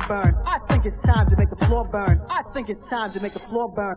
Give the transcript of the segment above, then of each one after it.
floor burn. I think it's time to make the floor burn. I think it's time to make the floor burn.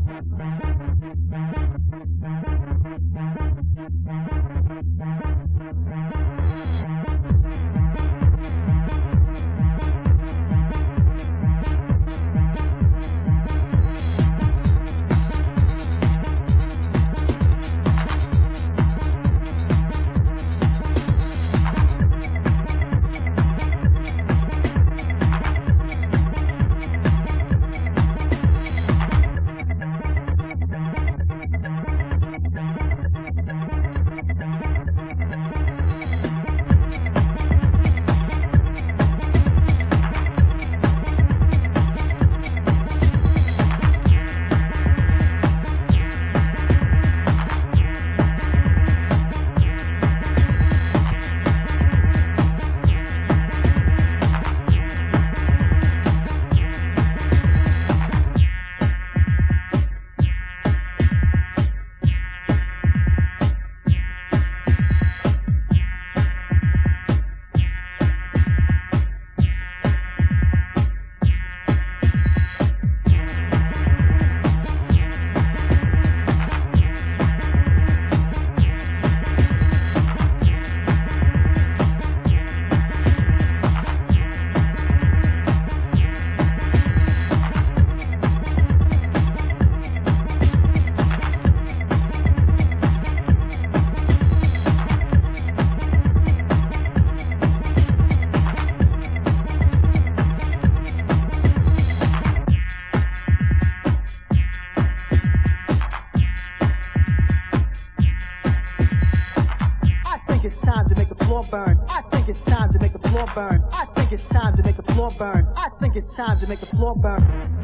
Burn. I think it's time to make the floor burn. I think it's time to make the floor burn.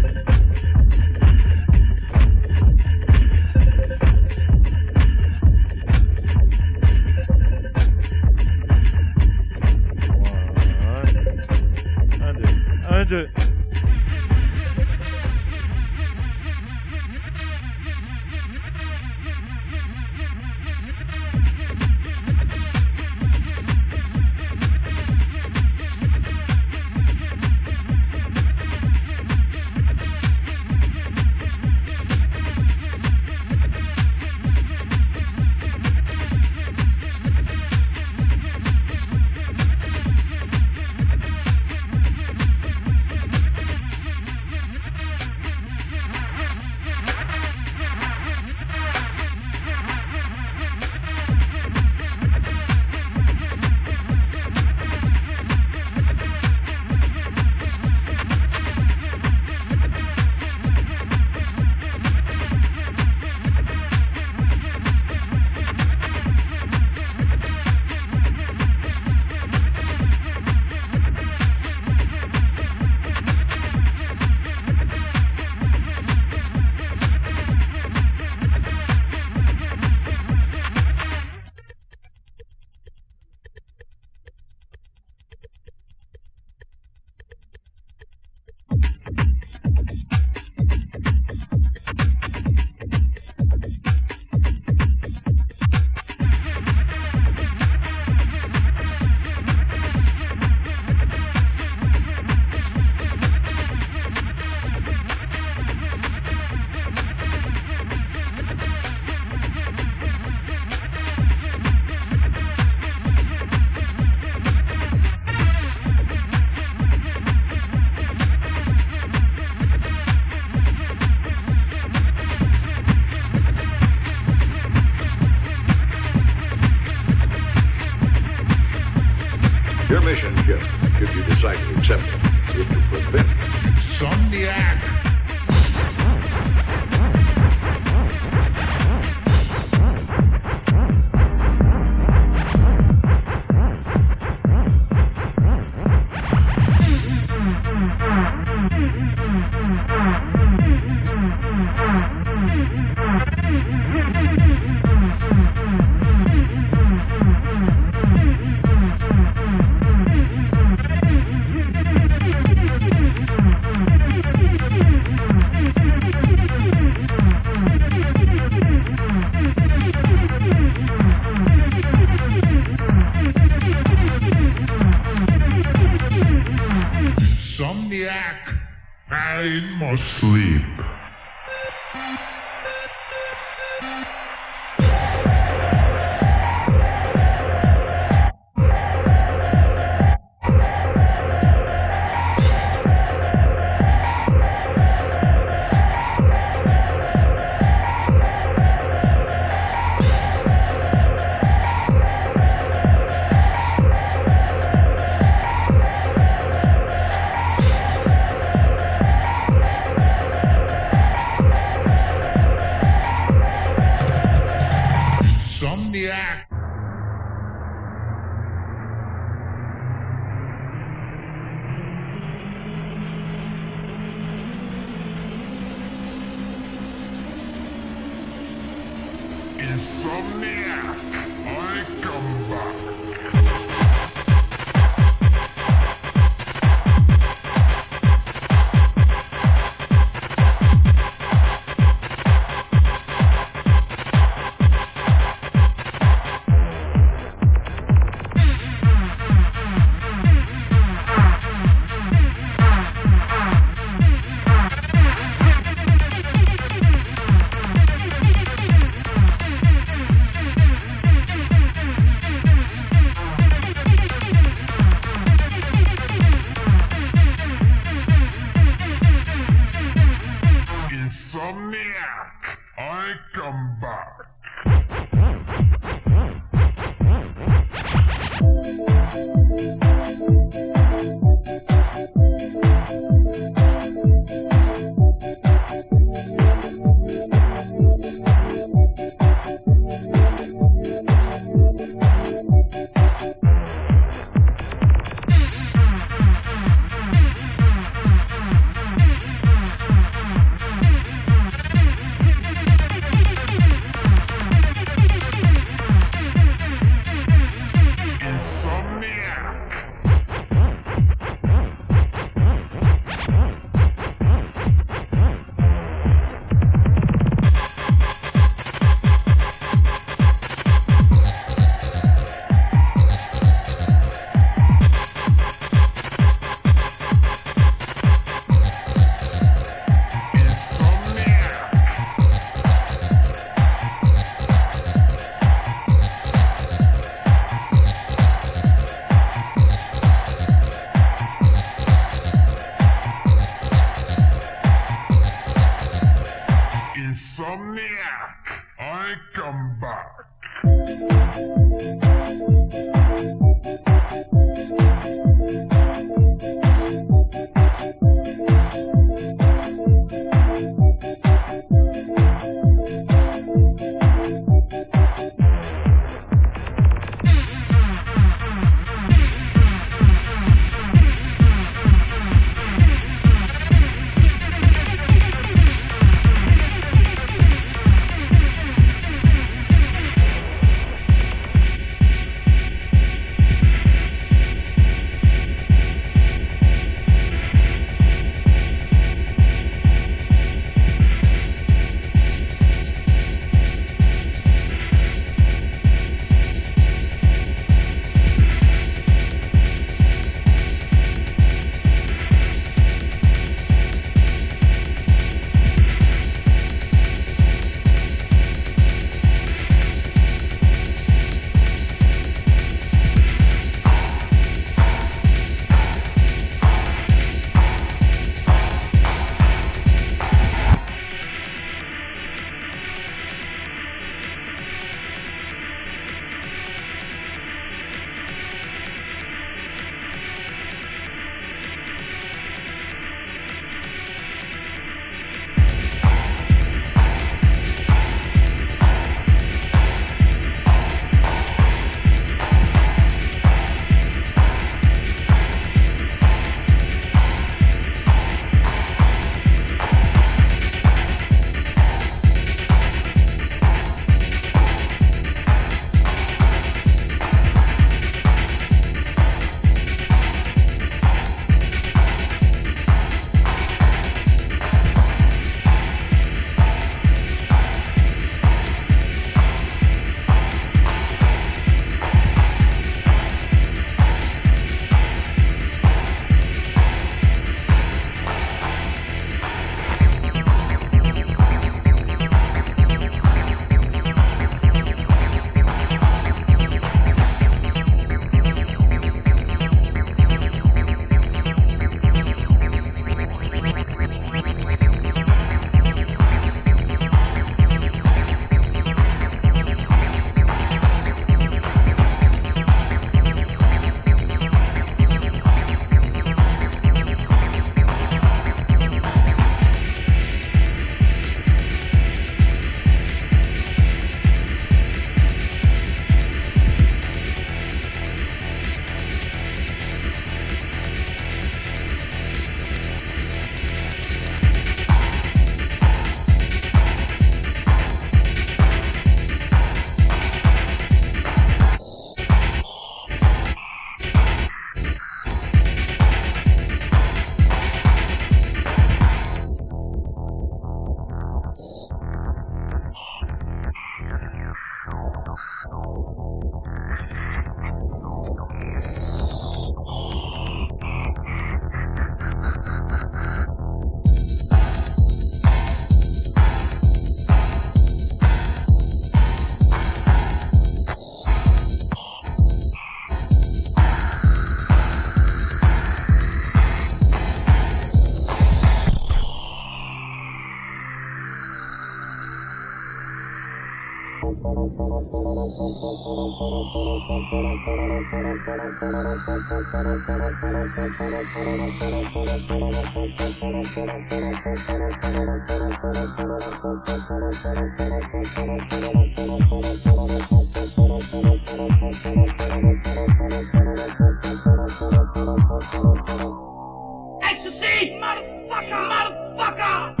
Ecstasy, motherfucker, motherfucker.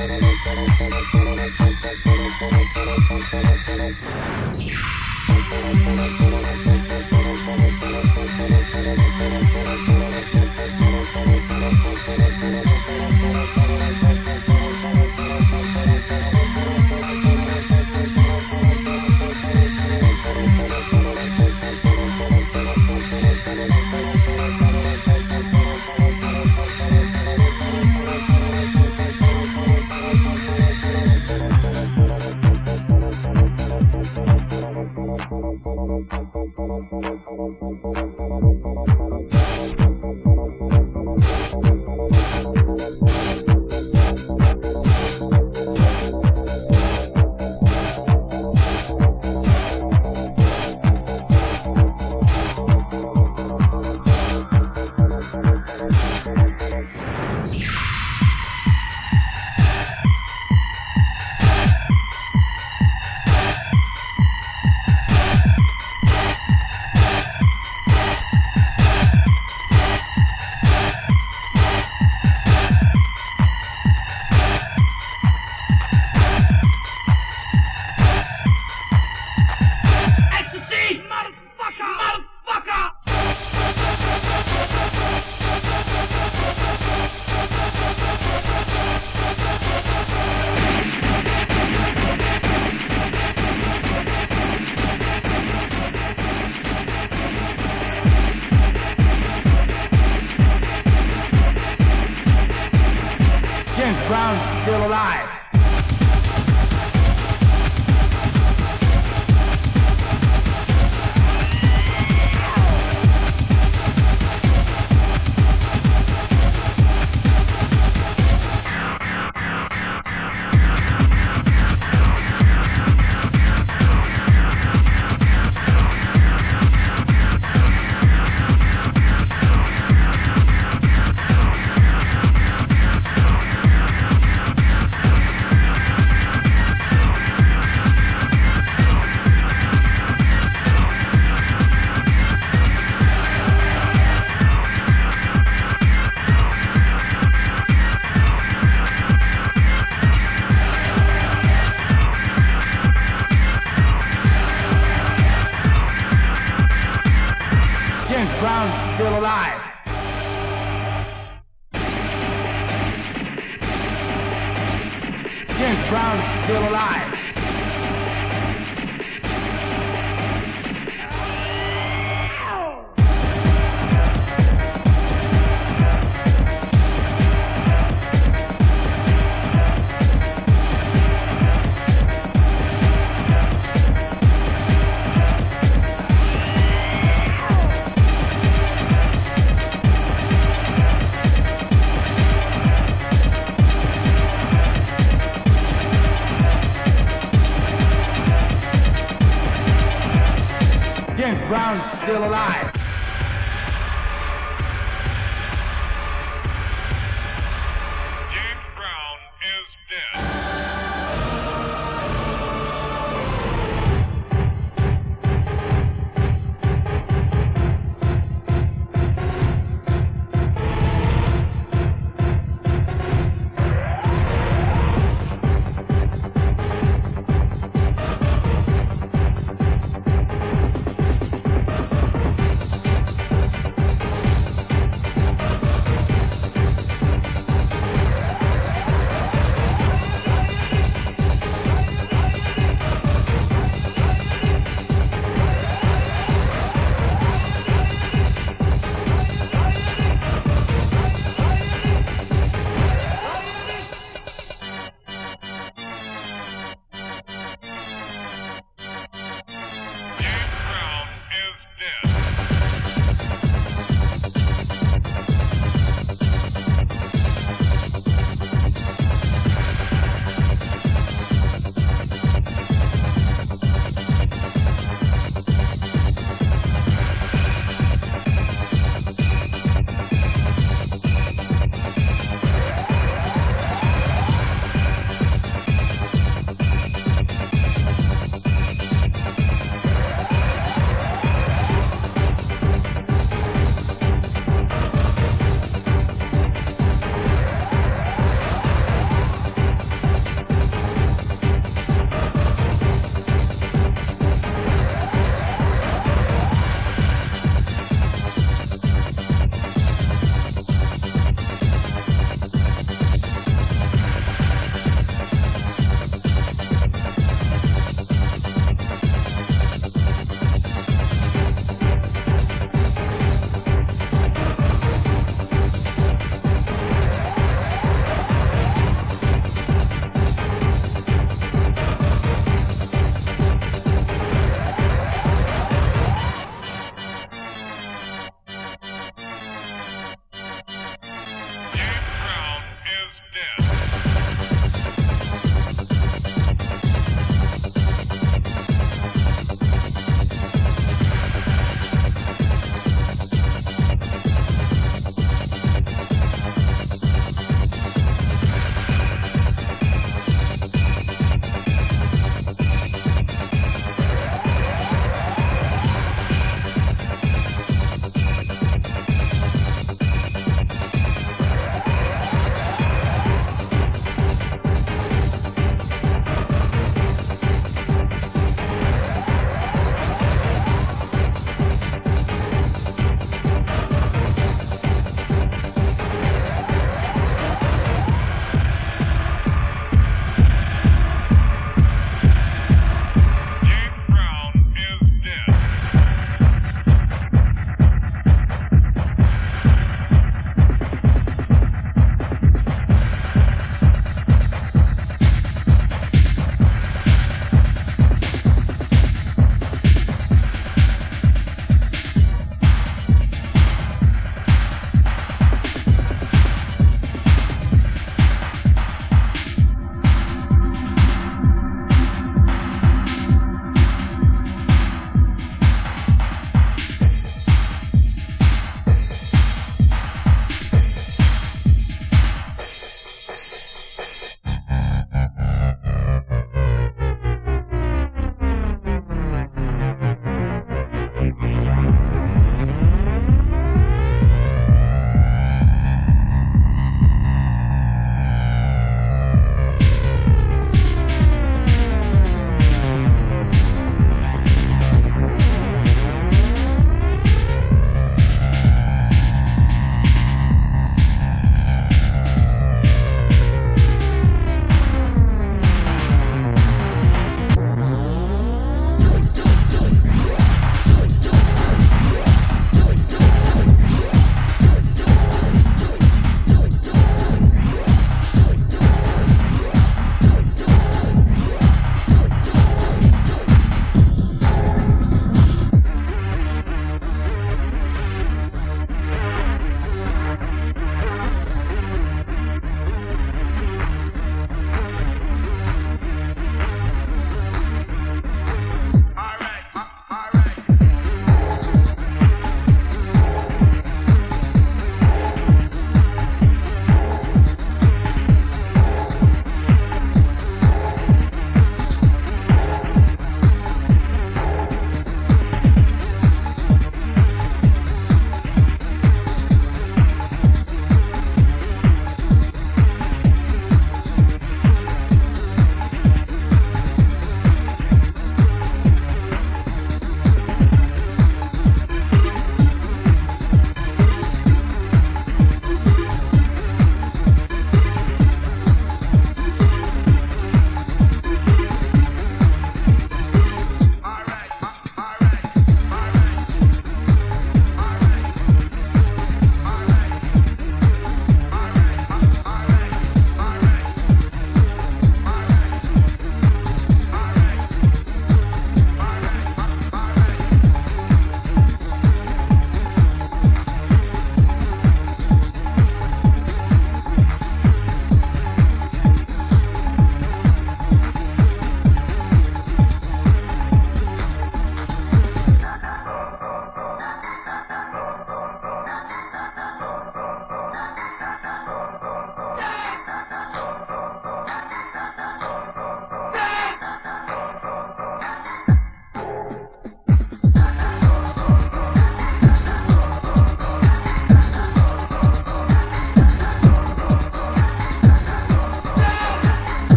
Thank you.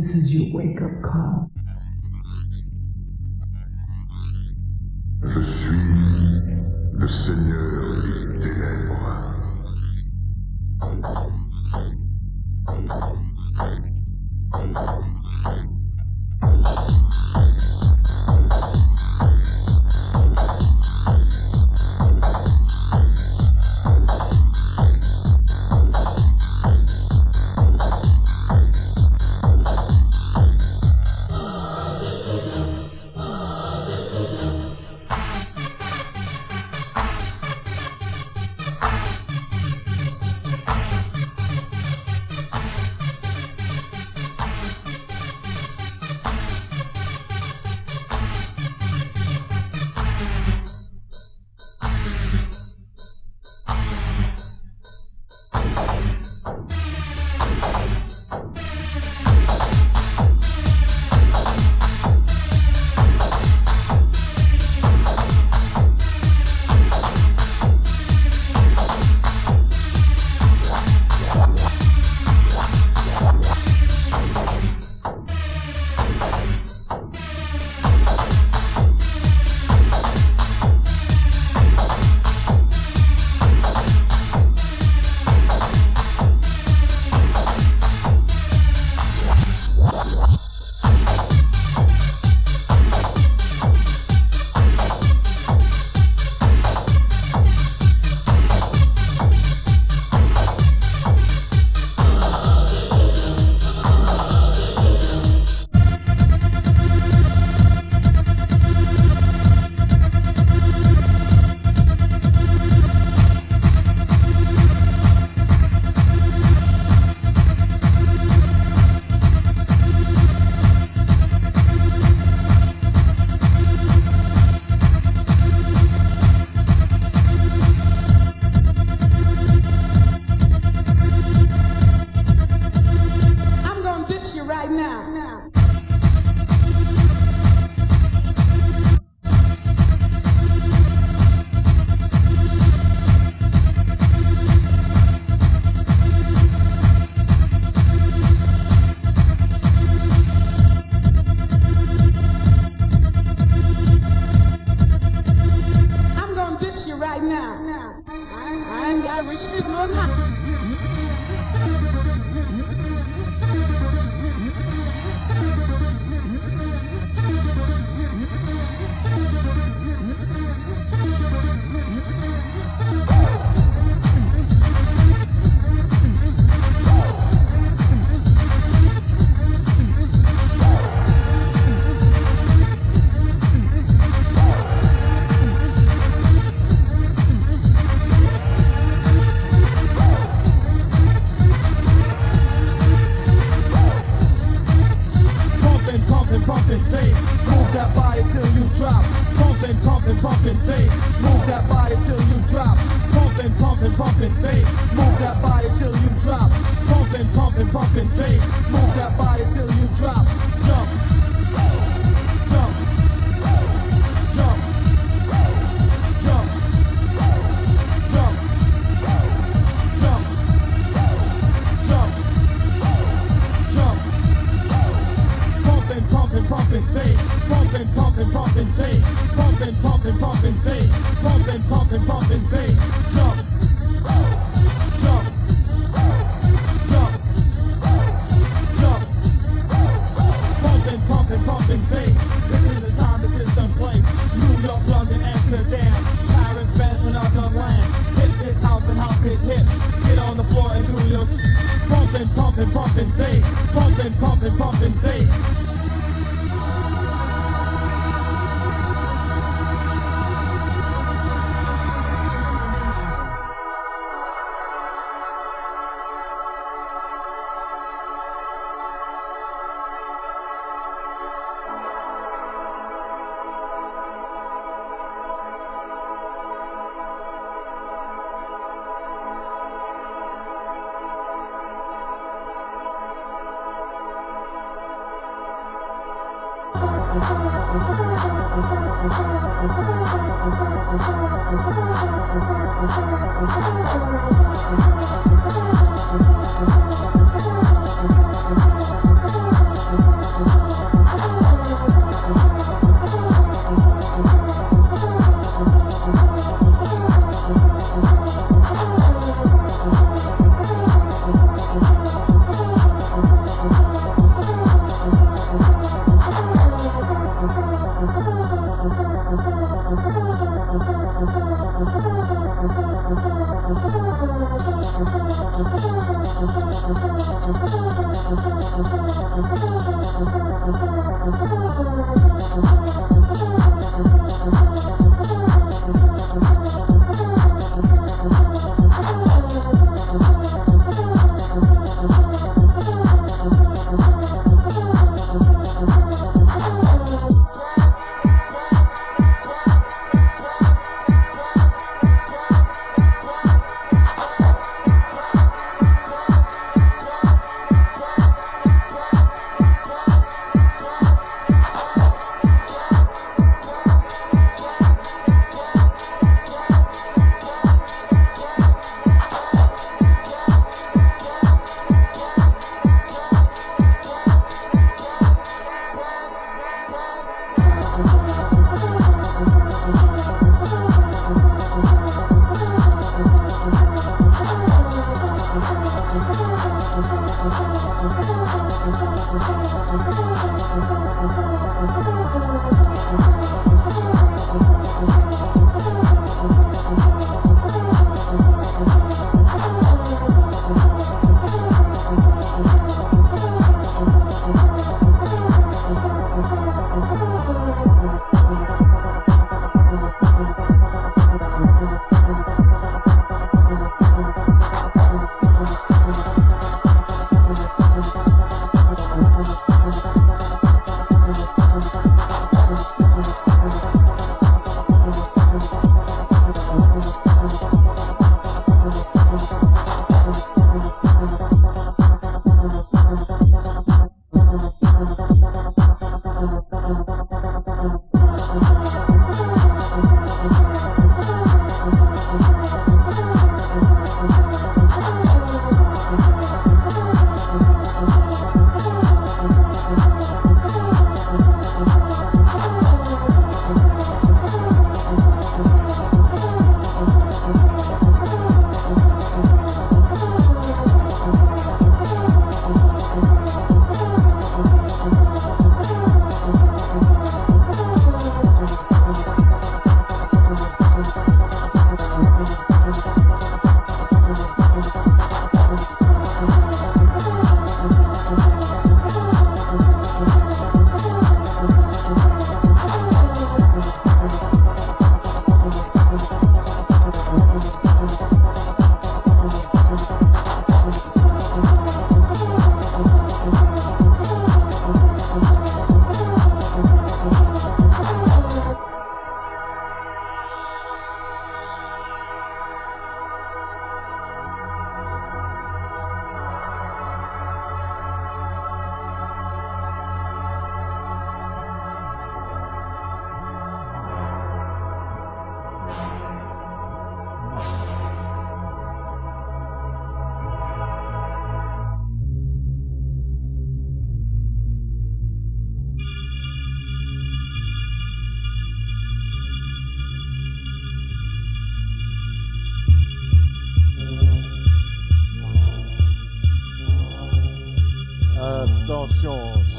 This is your wake up call. Je suis le Seigneur des ténèbres.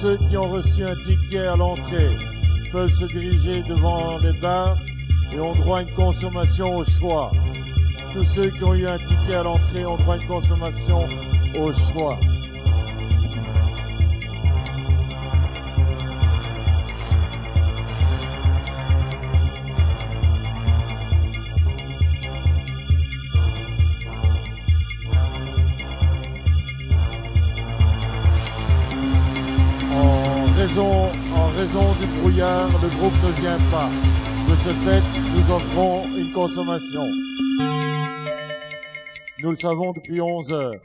Ceux qui ont reçu un ticket à l'entrée peuvent se diriger devant les bars et ont droit à une consommation au choix. Tous ceux qui ont eu un ticket à l'entrée ont droit à une consommation au choix. De ce fait, nous offrons une consommation. Nous le savons depuis 11 heures.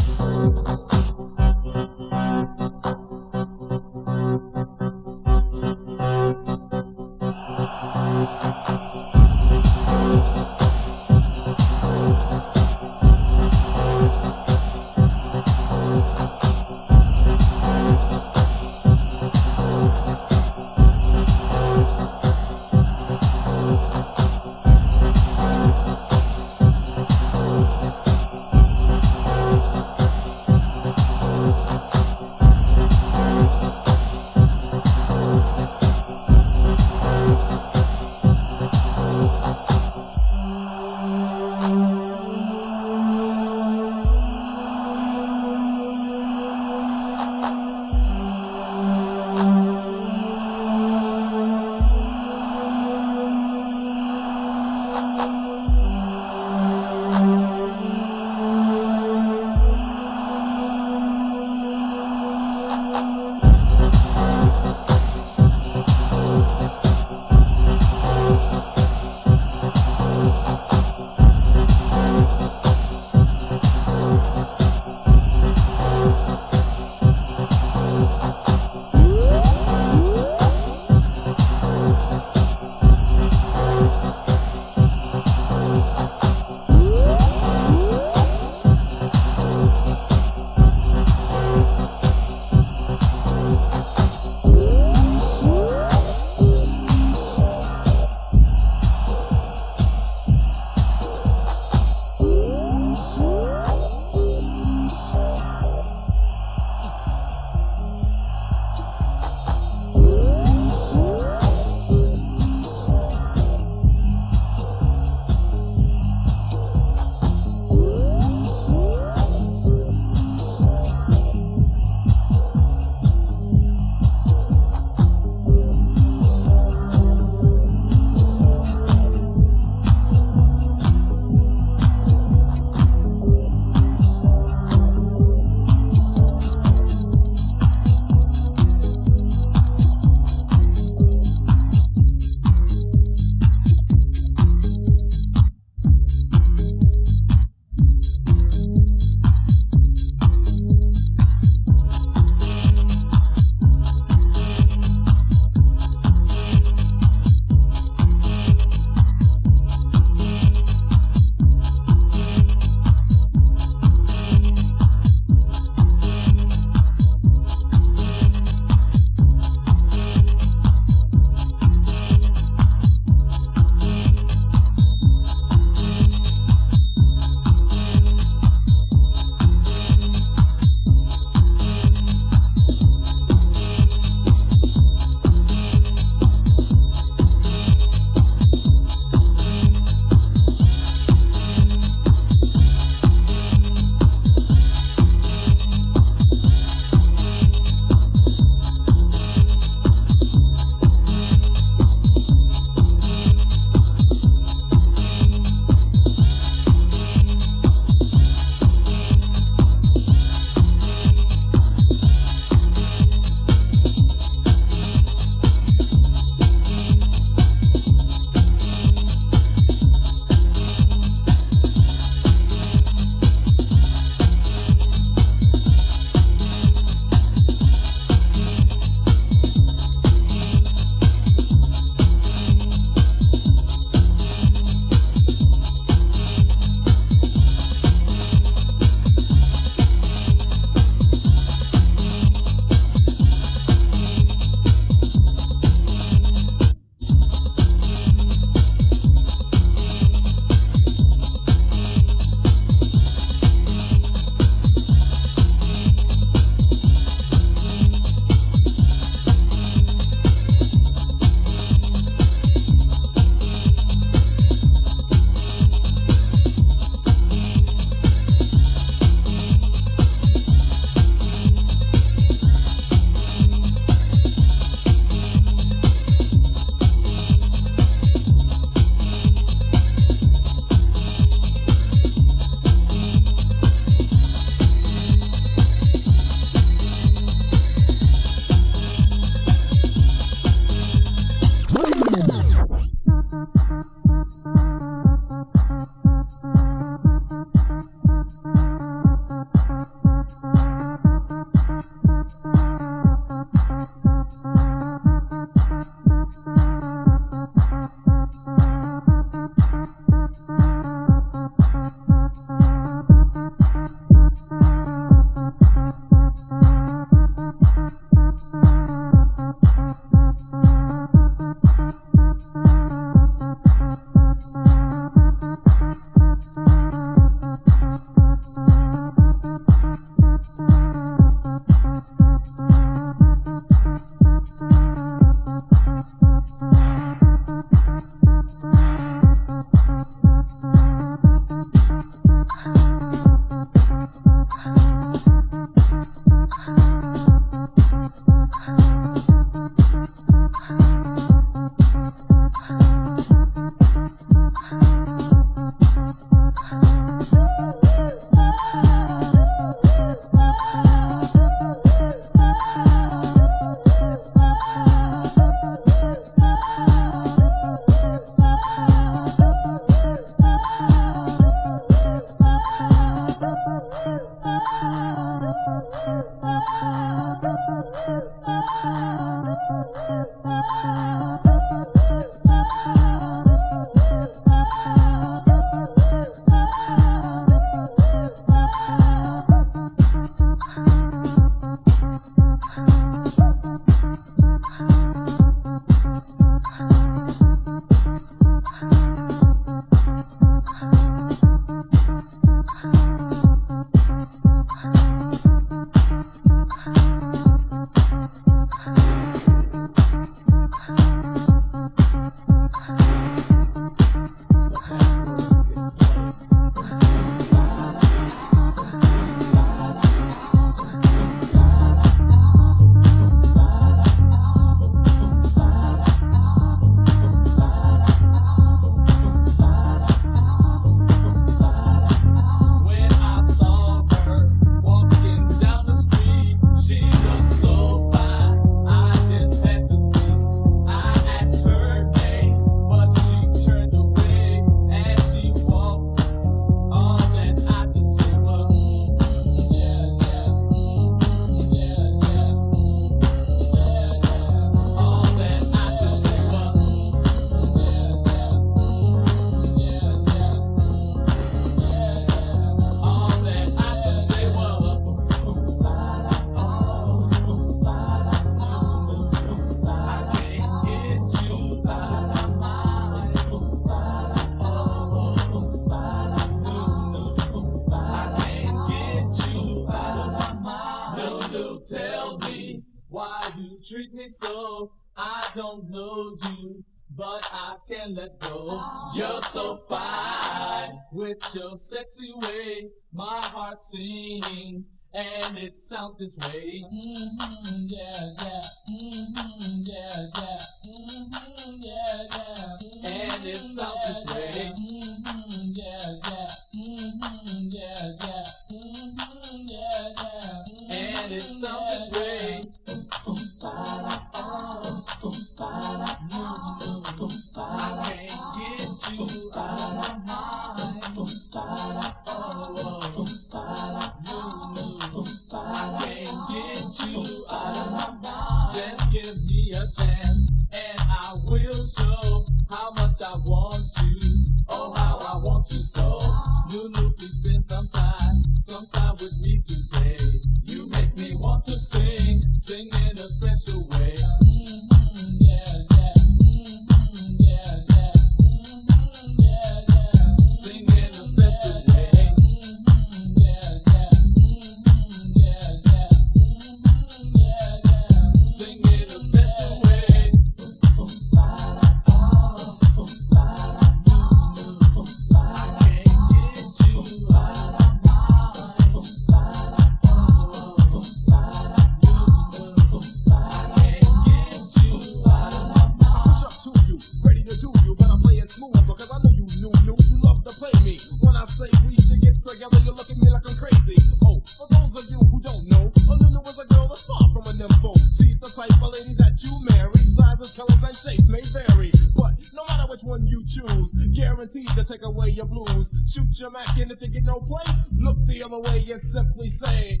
Shoot your Mac, and if you get no play, look the other way and simply say.